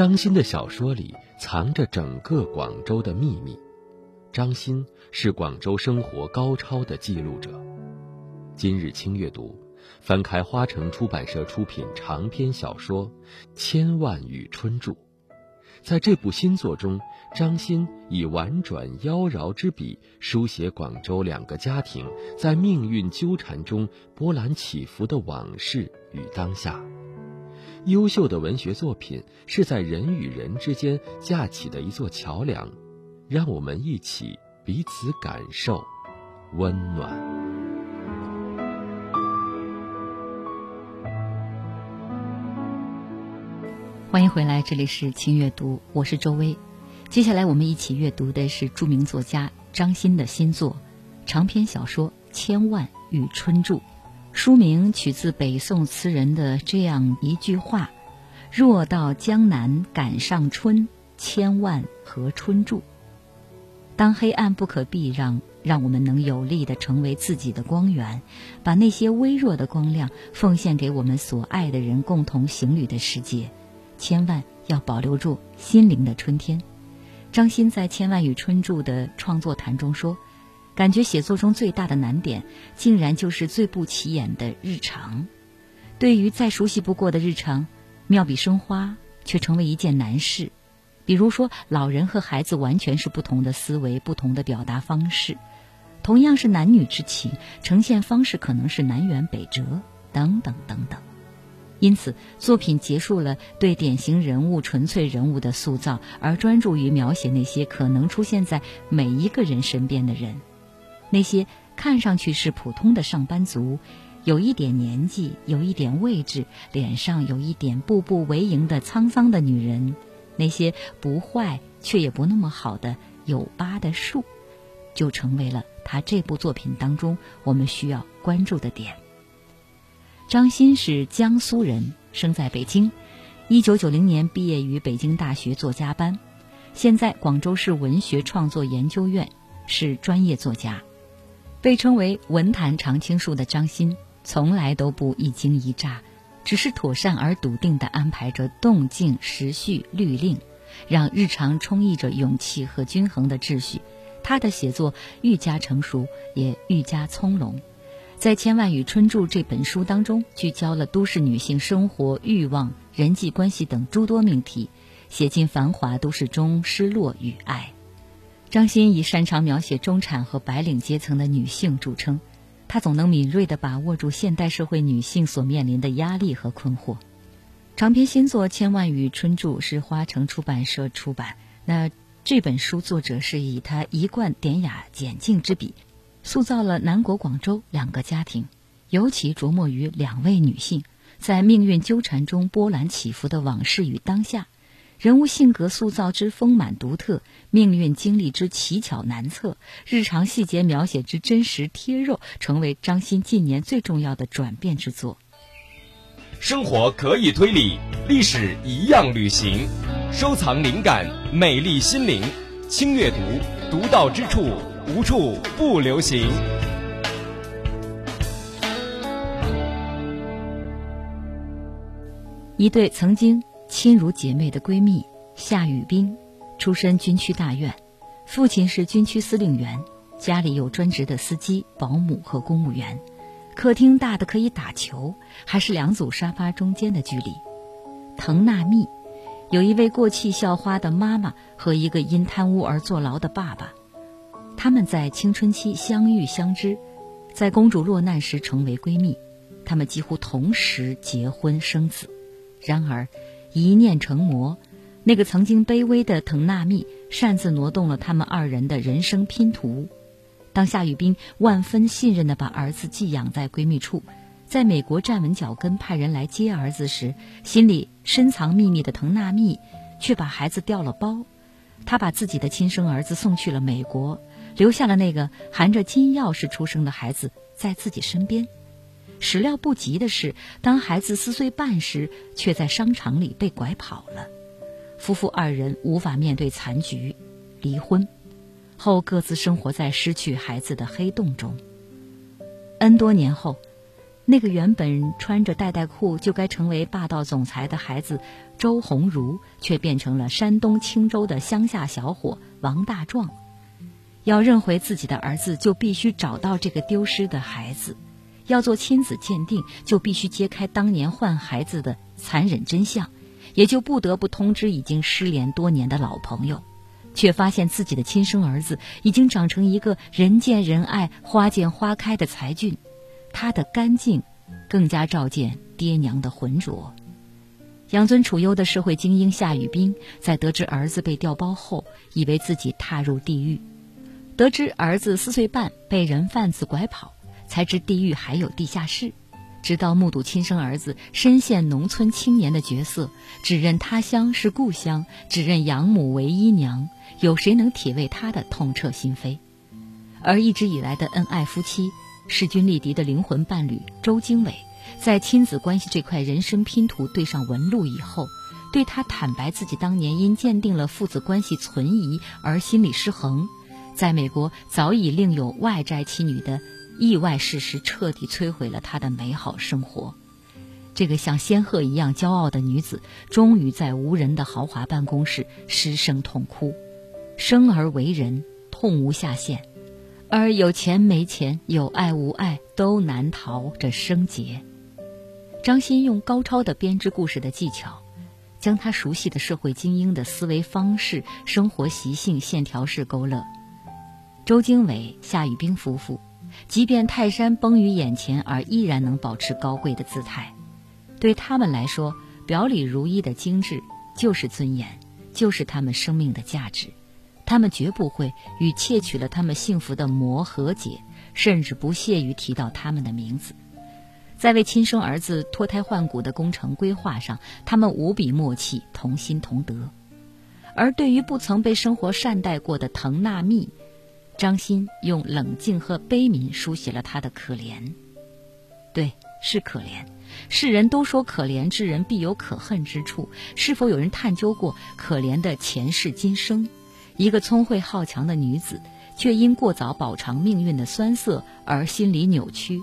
张欣的小说里藏着整个广州的秘密。张欣是广州生活高超的记录者。今日轻阅读，翻开花城出版社出品长篇小说《千万与春住》。在这部新作中，张欣以婉转妖娆之笔书写广州两个家庭在命运纠缠中波澜起伏的往事与当下。优秀的文学作品是在人与人之间架起的一座桥梁，让我们一起彼此感受温暖。欢迎回来，这里是轻阅读，我是周薇。接下来我们一起阅读的是著名作家张欣的新作长篇小说《千万与春住》，书名取自北宋词人的这样一句话：“若到江南赶上春，千万和春住。”当黑暗不可避让，让我们能有力的成为自己的光源，把那些微弱的光亮奉献给我们所爱的人，共同行旅的世界。千万要保留住心灵的春天。张欣在《千万与春住》的创作谈中说：“感觉写作中最大的难点，竟然就是最不起眼的日常。对于再熟悉不过的日常，妙笔生花却成为一件难事。比如说，老人和孩子完全是不同的思维，不同的表达方式；同样是男女之情，呈现方式可能是南辕北辙，等等等等。”因此，作品结束了对典型人物、纯粹人物的塑造，而专注于描写那些可能出现在每一个人身边的人，那些看上去是普通的上班族，有一点年纪，有一点位置，脸上有一点步步为营的沧桑的女人，那些不坏却也不那么好的有疤的树，就成为了他这部作品当中我们需要关注的点。张欣是江苏人，生在北京，一九九零年毕业于北京大学作家班，现在广州市文学创作研究院是专业作家，被称为文坛常青树的张欣，从来都不一惊一乍，只是妥善而笃定地安排着动静、时序、律令，让日常充溢着勇气和均衡的秩序，他的写作愈加成熟，也愈加从容。在《千万与春住》这本书当中，聚焦了都市女性生活、欲望、人际关系等诸多命题，写尽繁华都市中失落与爱。张欣以擅长描写中产和白领阶层的女性著称，她总能敏锐地把握住现代社会女性所面临的压力和困惑。长篇新作《千万与春住》是花城出版社出版。那这本书作者是以他一贯典雅简净之笔。塑造了南国广州两个家庭，尤其琢磨于两位女性在命运纠缠中波澜起伏的往事与当下，人物性格塑造之丰满独特，命运经历之奇巧难测，日常细节描写之真实贴肉，成为张欣近年最重要的转变之作。生活可以推理，历史一样旅行，收藏灵感，美丽心灵，轻阅读，独到之处。无处不流行。一对曾经亲如姐妹的闺蜜夏雨冰，出身军区大院，父亲是军区司令员，家里有专职的司机、保姆和公务员，客厅大的可以打球，还是两组沙发中间的距离。滕娜蜜有一位过气校花的妈妈和一个因贪污而坐牢的爸爸。她们在青春期相遇相知，在公主落难时成为闺蜜，他们几乎同时结婚生子。然而，一念成魔，那个曾经卑微的滕娜蜜擅自挪动了他们二人的人生拼图。当夏雨冰万分信任地把儿子寄养在闺蜜处，在美国站稳脚跟派人来接儿子时，心里深藏秘密的滕娜蜜却把孩子调了包。她把自己的亲生儿子送去了美国。留下了那个含着金钥匙出生的孩子在自己身边，始料不及的是，当孩子四岁半时，却在商场里被拐跑了。夫妇二人无法面对残局，离婚后各自生活在失去孩子的黑洞中。N 多年后，那个原本穿着带带裤就该成为霸道总裁的孩子周鸿儒，却变成了山东青州的乡下小伙王大壮。要认回自己的儿子，就必须找到这个丢失的孩子；要做亲子鉴定，就必须揭开当年换孩子的残忍真相，也就不得不通知已经失联多年的老朋友，却发现自己的亲生儿子已经长成一个人见人爱、花见花开的才俊。他的干净，更加照见爹娘的浑浊。养尊处优的社会精英夏雨冰，在得知儿子被调包后，以为自己踏入地狱；得知儿子四岁半被人贩子拐跑，才知地狱还有地下室。直到目睹亲生儿子深陷农村青年的角色，只认他乡是故乡，只认养母为姨娘，有谁能体味他的痛彻心扉？而一直以来的恩爱夫妻。势均力敌的灵魂伴侣周经纬，在亲子关系这块人生拼图对上纹路以后，对他坦白自己当年因鉴定了父子关系存疑而心理失衡，在美国早已另有外债妻女的意外事实，彻底摧毁了他的美好生活。这个像仙鹤一样骄傲的女子，终于在无人的豪华办公室失声痛哭。生而为人，痛无下限。而有钱没钱，有爱无爱，都难逃这生劫。张欣用高超的编织故事的技巧，将他熟悉的社会精英的思维方式、生活习性线条式勾勒。周经纬、夏雨冰夫妇，即便泰山崩于眼前，而依然能保持高贵的姿态。对他们来说，表里如一的精致就是尊严，就是他们生命的价值。他们绝不会与窃取了他们幸福的魔和解，甚至不屑于提到他们的名字。在为亲生儿子脱胎换骨的工程规划上，他们无比默契，同心同德。而对于不曾被生活善待过的滕纳密，张欣用冷静和悲悯书写了他的可怜。对，是可怜。世人都说可怜之人必有可恨之处，是否有人探究过可怜的前世今生？一个聪慧好强的女子，却因过早饱尝命运的酸涩而心理扭曲，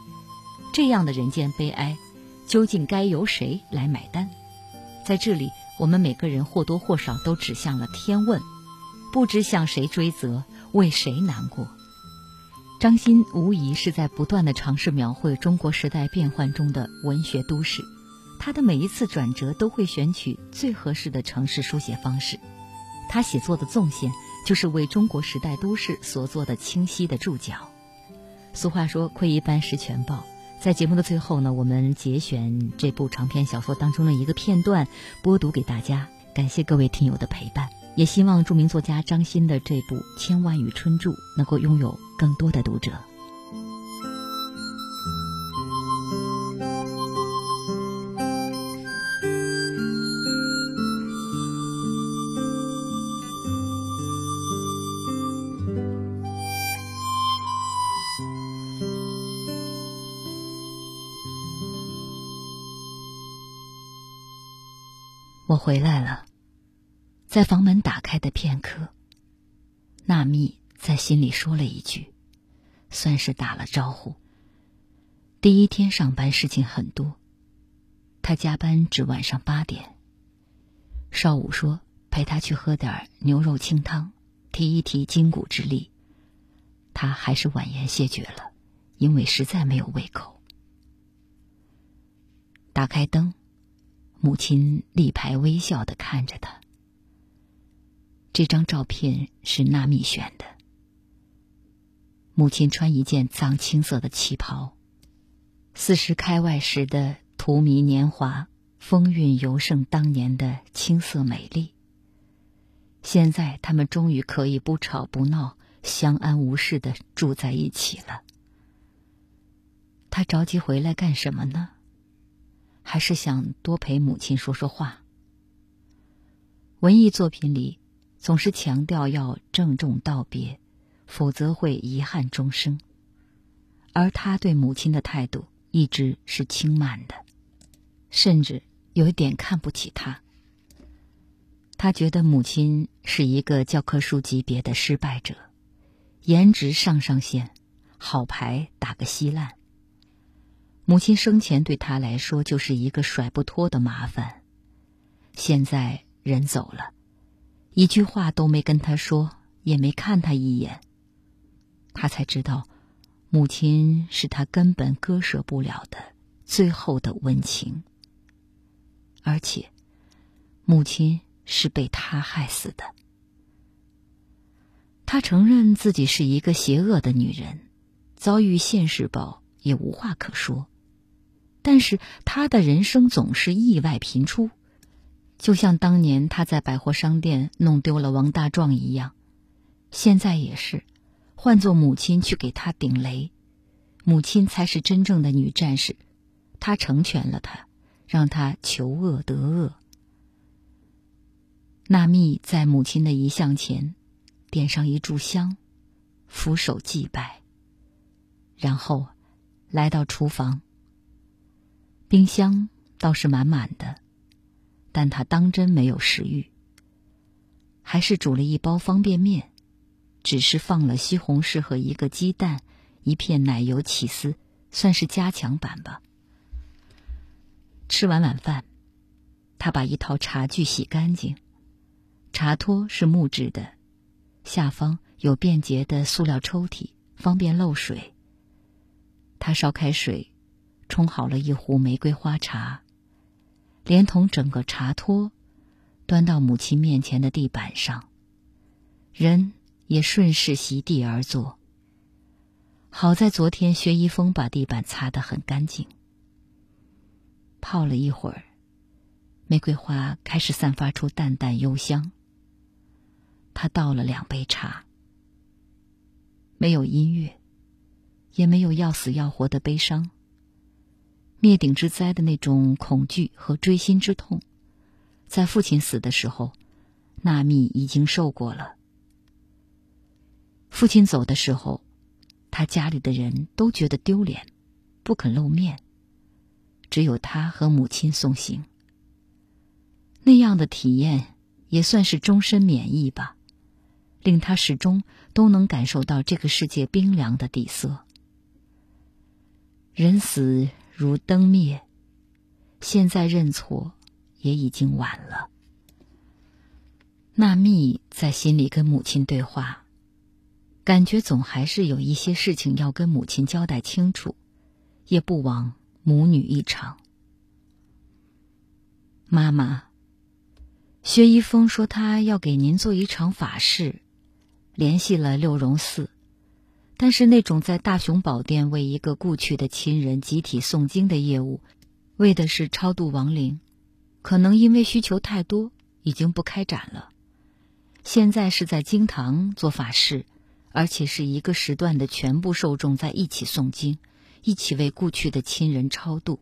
这样的人间悲哀，究竟该由谁来买单？在这里，我们每个人或多或少都指向了天问，不知向谁追责，为谁难过。张欣无疑是在不断的尝试描绘中国时代变幻中的文学都市，他的每一次转折都会选取最合适的城市书写方式，他写作的纵线。就是为中国时代都市所做的清晰的注脚。俗话说“窥一斑，识全豹”。在节目的最后呢，我们节选这部长篇小说当中的一个片段，播读给大家。感谢各位听友的陪伴，也希望著名作家张欣的这部《千万语春著》能够拥有更多的读者。我回来了，在房门打开的片刻，纳蜜在心里说了一句，算是打了招呼。第一天上班事情很多，他加班至晚上八点。少武说陪他去喝点牛肉清汤，提一提筋骨之力，他还是婉言谢绝了，因为实在没有胃口。打开灯。母亲立牌微笑的看着他。这张照片是纳米选的。母亲穿一件藏青色的旗袍，四十开外时的荼蘼年华，风韵犹胜当年的青涩美丽。现在他们终于可以不吵不闹、相安无事的住在一起了。他着急回来干什么呢？还是想多陪母亲说说话。文艺作品里总是强调要郑重道别，否则会遗憾终生。而他对母亲的态度一直是轻慢的，甚至有一点看不起他。他觉得母亲是一个教科书级别的失败者，颜值上上线，好牌打个稀烂。母亲生前对他来说就是一个甩不脱的麻烦，现在人走了，一句话都没跟他说，也没看他一眼。他才知道，母亲是他根本割舍不了的最后的温情，而且，母亲是被他害死的。他承认自己是一个邪恶的女人，遭遇现世报也无话可说。但是他的人生总是意外频出，就像当年他在百货商店弄丢了王大壮一样，现在也是，换做母亲去给他顶雷，母亲才是真正的女战士，她成全了他，让他求恶得恶。纳蜜在母亲的遗像前点上一炷香，俯首祭拜，然后来到厨房。冰箱倒是满满的，但他当真没有食欲，还是煮了一包方便面，只是放了西红柿和一个鸡蛋，一片奶油起司，算是加强版吧。吃完晚饭，他把一套茶具洗干净，茶托是木质的，下方有便捷的塑料抽屉，方便漏水。他烧开水。冲好了一壶玫瑰花茶，连同整个茶托，端到母亲面前的地板上，人也顺势席地而坐。好在昨天薛一峰把地板擦得很干净。泡了一会儿，玫瑰花开始散发出淡淡幽香。他倒了两杯茶，没有音乐，也没有要死要活的悲伤。灭顶之灾的那种恐惧和锥心之痛，在父亲死的时候，纳蜜已经受过了。父亲走的时候，他家里的人都觉得丢脸，不肯露面，只有他和母亲送行。那样的体验也算是终身免疫吧，令他始终都能感受到这个世界冰凉的底色。人死。如灯灭，现在认错也已经晚了。纳蜜在心里跟母亲对话，感觉总还是有一些事情要跟母亲交代清楚，也不枉母女一场。妈妈，薛一峰说他要给您做一场法事，联系了六榕寺。但是那种在大雄宝殿为一个故去的亲人集体诵经的业务，为的是超度亡灵，可能因为需求太多，已经不开展了。现在是在经堂做法事，而且是一个时段的全部受众在一起诵经，一起为故去的亲人超度，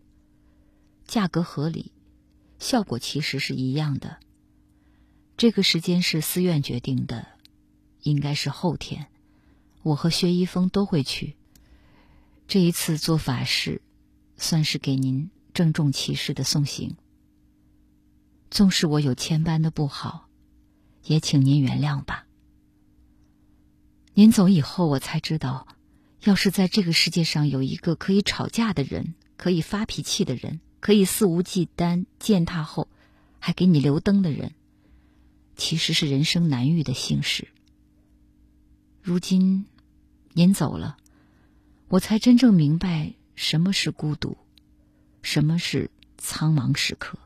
价格合理，效果其实是一样的。这个时间是寺院决定的，应该是后天。我和薛一峰都会去。这一次做法事，算是给您郑重其事的送行。纵使我有千般的不好，也请您原谅吧。您走以后，我才知道，要是在这个世界上有一个可以吵架的人，可以发脾气的人，可以肆无忌惮践踏后还给你留灯的人，其实是人生难遇的幸事。如今。您走了，我才真正明白什么是孤独，什么是苍茫时刻。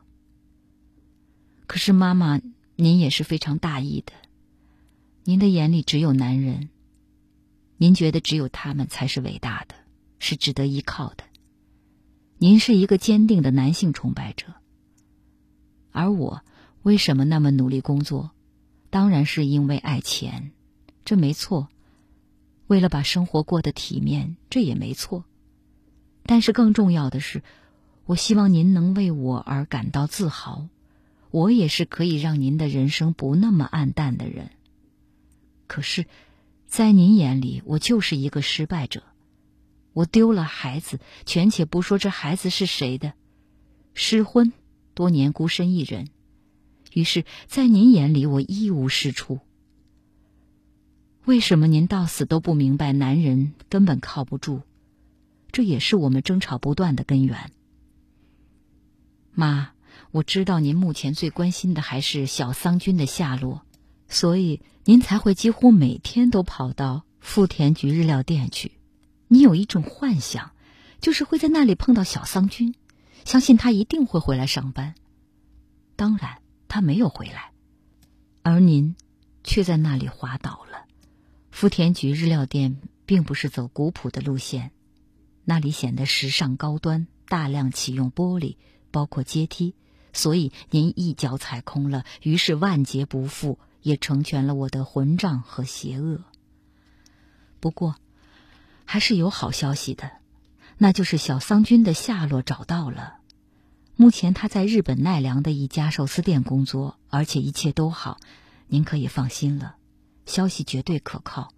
可是妈妈，您也是非常大义的，您的眼里只有男人，您觉得只有他们才是伟大的，是值得依靠的。您是一个坚定的男性崇拜者，而我为什么那么努力工作？当然是因为爱钱，这没错。为了把生活过得体面，这也没错。但是更重要的是，我希望您能为我而感到自豪。我也是可以让您的人生不那么暗淡的人。可是，在您眼里，我就是一个失败者。我丢了孩子，全且不说这孩子是谁的，失婚，多年孤身一人。于是，在您眼里，我一无是处。为什么您到死都不明白男人根本靠不住？这也是我们争吵不断的根源。妈，我知道您目前最关心的还是小桑君的下落，所以您才会几乎每天都跑到富田局日料店去。你有一种幻想，就是会在那里碰到小桑君，相信他一定会回来上班。当然，他没有回来，而您却在那里滑倒了。福田局日料店并不是走古朴的路线，那里显得时尚高端，大量启用玻璃，包括阶梯，所以您一脚踩空了，于是万劫不复，也成全了我的混账和邪恶。不过，还是有好消息的，那就是小桑君的下落找到了。目前他在日本奈良的一家寿司店工作，而且一切都好，您可以放心了。消息绝对可靠，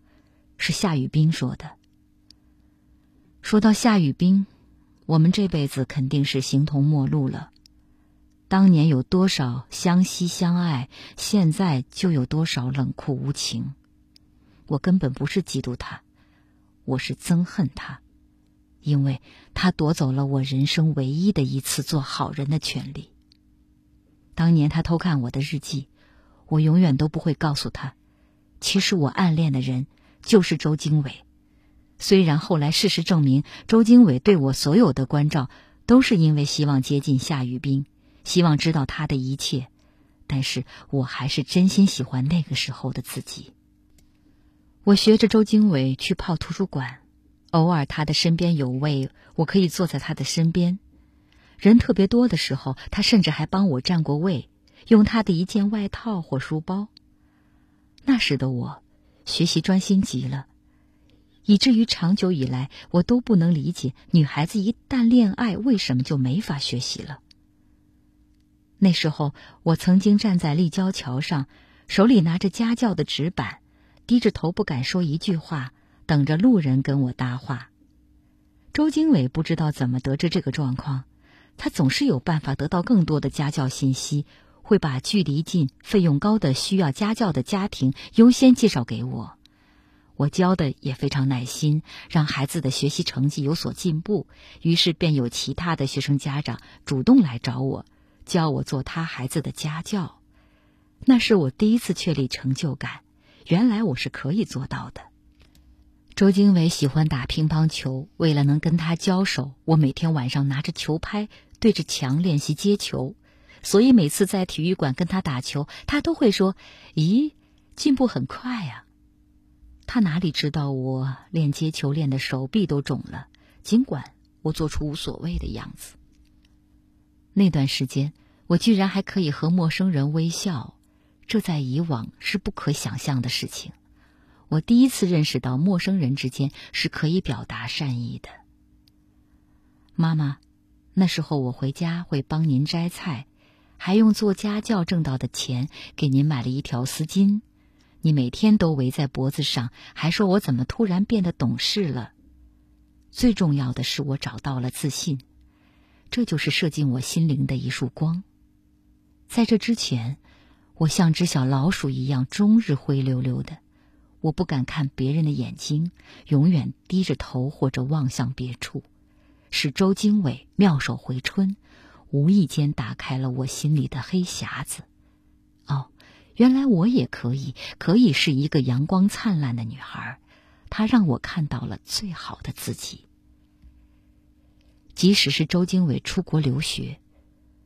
是夏雨冰说的。说到夏雨冰，我们这辈子肯定是形同陌路了。当年有多少相惜相爱，现在就有多少冷酷无情。我根本不是嫉妒他，我是憎恨他，因为他夺走了我人生唯一的一次做好人的权利。当年他偷看我的日记，我永远都不会告诉他。其实我暗恋的人就是周经纬，虽然后来事实证明，周经纬对我所有的关照都是因为希望接近夏雨冰，希望知道他的一切，但是我还是真心喜欢那个时候的自己。我学着周经纬去泡图书馆，偶尔他的身边有位，我可以坐在他的身边。人特别多的时候，他甚至还帮我占过位，用他的一件外套或书包。那时的我，学习专心极了，以至于长久以来，我都不能理解女孩子一旦恋爱，为什么就没法学习了。那时候，我曾经站在立交桥上，手里拿着家教的纸板，低着头不敢说一句话，等着路人跟我搭话。周经纬不知道怎么得知这个状况，他总是有办法得到更多的家教信息。会把距离近、费用高的需要家教的家庭优先介绍给我，我教的也非常耐心，让孩子的学习成绩有所进步。于是便有其他的学生家长主动来找我，教我做他孩子的家教。那是我第一次确立成就感，原来我是可以做到的。周经纬喜欢打乒乓球，为了能跟他交手，我每天晚上拿着球拍对着墙练习接球。所以每次在体育馆跟他打球，他都会说：“咦，进步很快呀。”他哪里知道我练接球练的手臂都肿了，尽管我做出无所谓的样子。那段时间，我居然还可以和陌生人微笑，这在以往是不可想象的事情。我第一次认识到陌生人之间是可以表达善意的。妈妈，那时候我回家会帮您摘菜。还用做家教挣到的钱给您买了一条丝巾，你每天都围在脖子上，还说我怎么突然变得懂事了。最重要的是，我找到了自信，这就是射进我心灵的一束光。在这之前，我像只小老鼠一样，终日灰溜溜的，我不敢看别人的眼睛，永远低着头或者望向别处。是周经纬妙手回春。无意间打开了我心里的黑匣子。哦，原来我也可以，可以是一个阳光灿烂的女孩。她让我看到了最好的自己。即使是周经纬出国留学，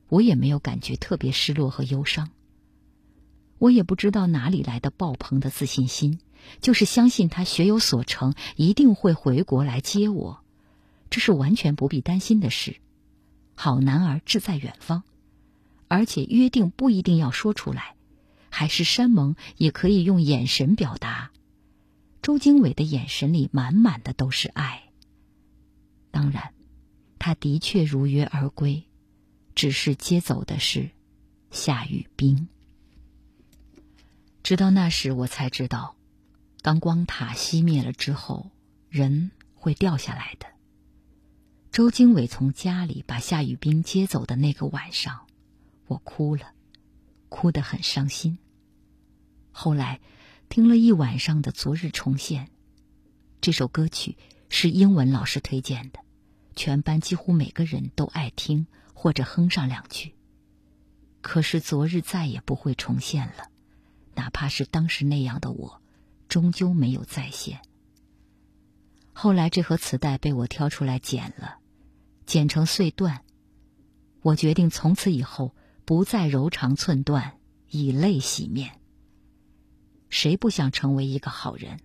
我也没有感觉特别失落和忧伤。我也不知道哪里来的爆棚的自信心，就是相信他学有所成，一定会回国来接我，这是完全不必担心的事。好男儿志在远方，而且约定不一定要说出来，海誓山盟也可以用眼神表达。周经纬的眼神里满满的都是爱。当然，他的确如约而归，只是接走的是夏雨冰。直到那时，我才知道，当光塔熄灭了之后，人会掉下来的。周经纬从家里把夏雨冰接走的那个晚上，我哭了，哭得很伤心。后来听了一晚上的《昨日重现》，这首歌曲是英文老师推荐的，全班几乎每个人都爱听或者哼上两句。可是昨日再也不会重现了，哪怕是当时那样的我，终究没有再现。后来这盒磁带被我挑出来剪了，剪成碎段。我决定从此以后不再柔肠寸断，以泪洗面。谁不想成为一个好人？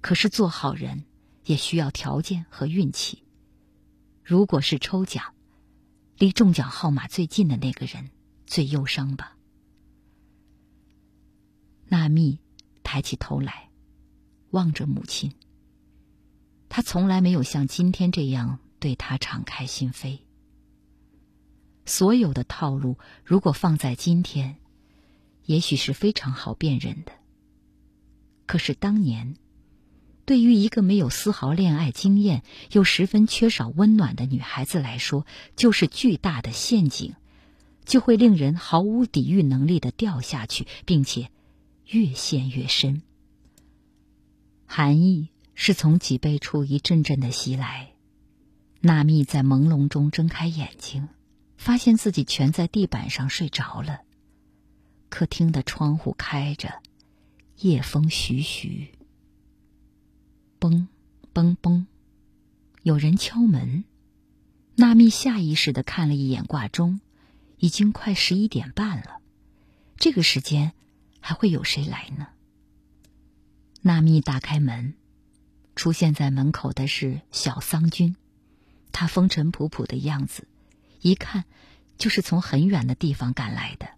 可是做好人也需要条件和运气。如果是抽奖，离中奖号码最近的那个人最忧伤吧。纳蜜抬起头来，望着母亲。他从来没有像今天这样对他敞开心扉。所有的套路，如果放在今天，也许是非常好辨认的。可是当年，对于一个没有丝毫恋爱经验又十分缺少温暖的女孩子来说，就是巨大的陷阱，就会令人毫无抵御能力的掉下去，并且越陷越深。寒意。是从脊背处一阵阵的袭来，纳蜜在朦胧中睁开眼睛，发现自己蜷在地板上睡着了。客厅的窗户开着，夜风徐徐。嘣，嘣嘣，有人敲门。纳蜜下意识的看了一眼挂钟，已经快十一点半了。这个时间还会有谁来呢？纳蜜打开门。出现在门口的是小桑君，他风尘仆仆的样子，一看就是从很远的地方赶来的。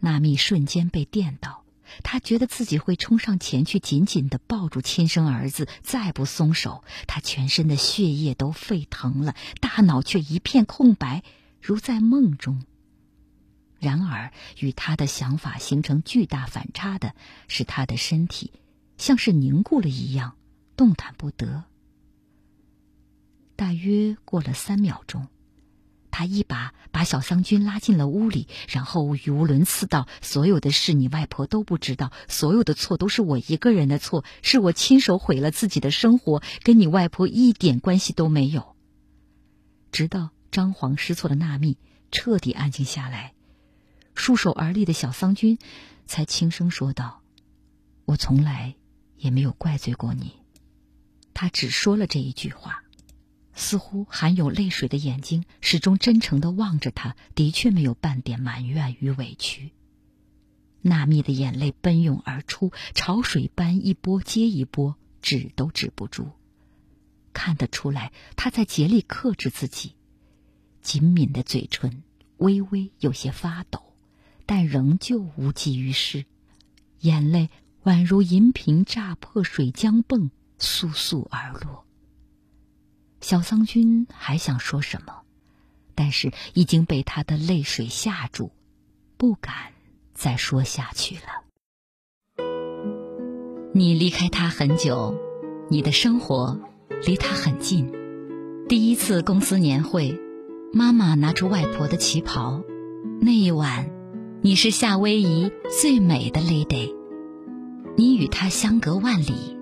纳蜜瞬间被电到，他觉得自己会冲上前去，紧紧的抱住亲生儿子，再不松手，他全身的血液都沸腾了，大脑却一片空白，如在梦中。然而，与他的想法形成巨大反差的是，他的身体像是凝固了一样。动弹不得。大约过了三秒钟，他一把把小桑君拉进了屋里，然后语无伦次道：“所有的事你外婆都不知道，所有的错都是我一个人的错，是我亲手毁了自己的生活，跟你外婆一点关系都没有。”直到张皇失措的纳蜜彻底安静下来，束手而立的小桑君才轻声说道：“我从来也没有怪罪过你。”他只说了这一句话，似乎含有泪水的眼睛始终真诚的望着他，的确没有半点埋怨与委屈。纳蜜的眼泪奔涌而出，潮水般一波接一波，止都止不住。看得出来，他在竭力克制自己，紧抿的嘴唇微微有些发抖，但仍旧无济于事，眼泪宛如银瓶炸破水浆迸。簌簌而落。小桑君还想说什么，但是已经被他的泪水吓住，不敢再说下去了。你离开他很久，你的生活离他很近。第一次公司年会，妈妈拿出外婆的旗袍，那一晚，你是夏威夷最美的 lady，你与他相隔万里。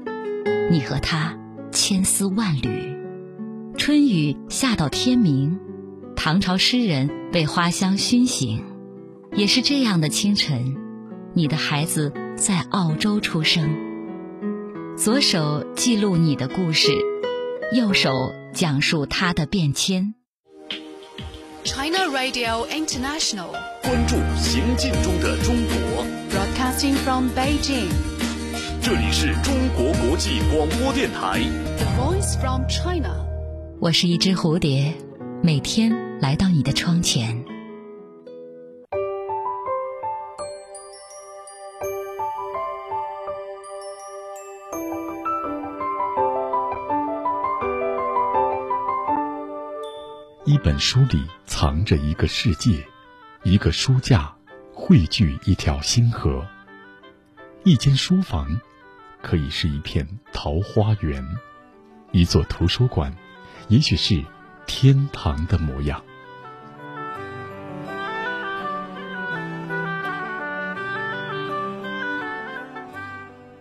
你和他千丝万缕，春雨下到天明，唐朝诗人被花香熏醒，也是这样的清晨，你的孩子在澳洲出生。左手记录你的故事，右手讲述他的变迁。China Radio International，关注行进中的中国。Broadcasting from Beijing。这里是中国国际广播电台。The Voice from China。我是一只蝴蝶，每天来到你的窗前。一本书里藏着一个世界，一个书架汇聚一条星河，一间书房。可以是一片桃花源，一座图书馆，也许是天堂的模样。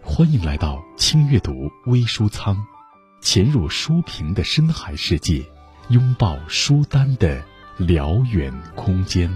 欢迎来到轻阅读微书仓，潜入书评的深海世界，拥抱书单的辽远空间。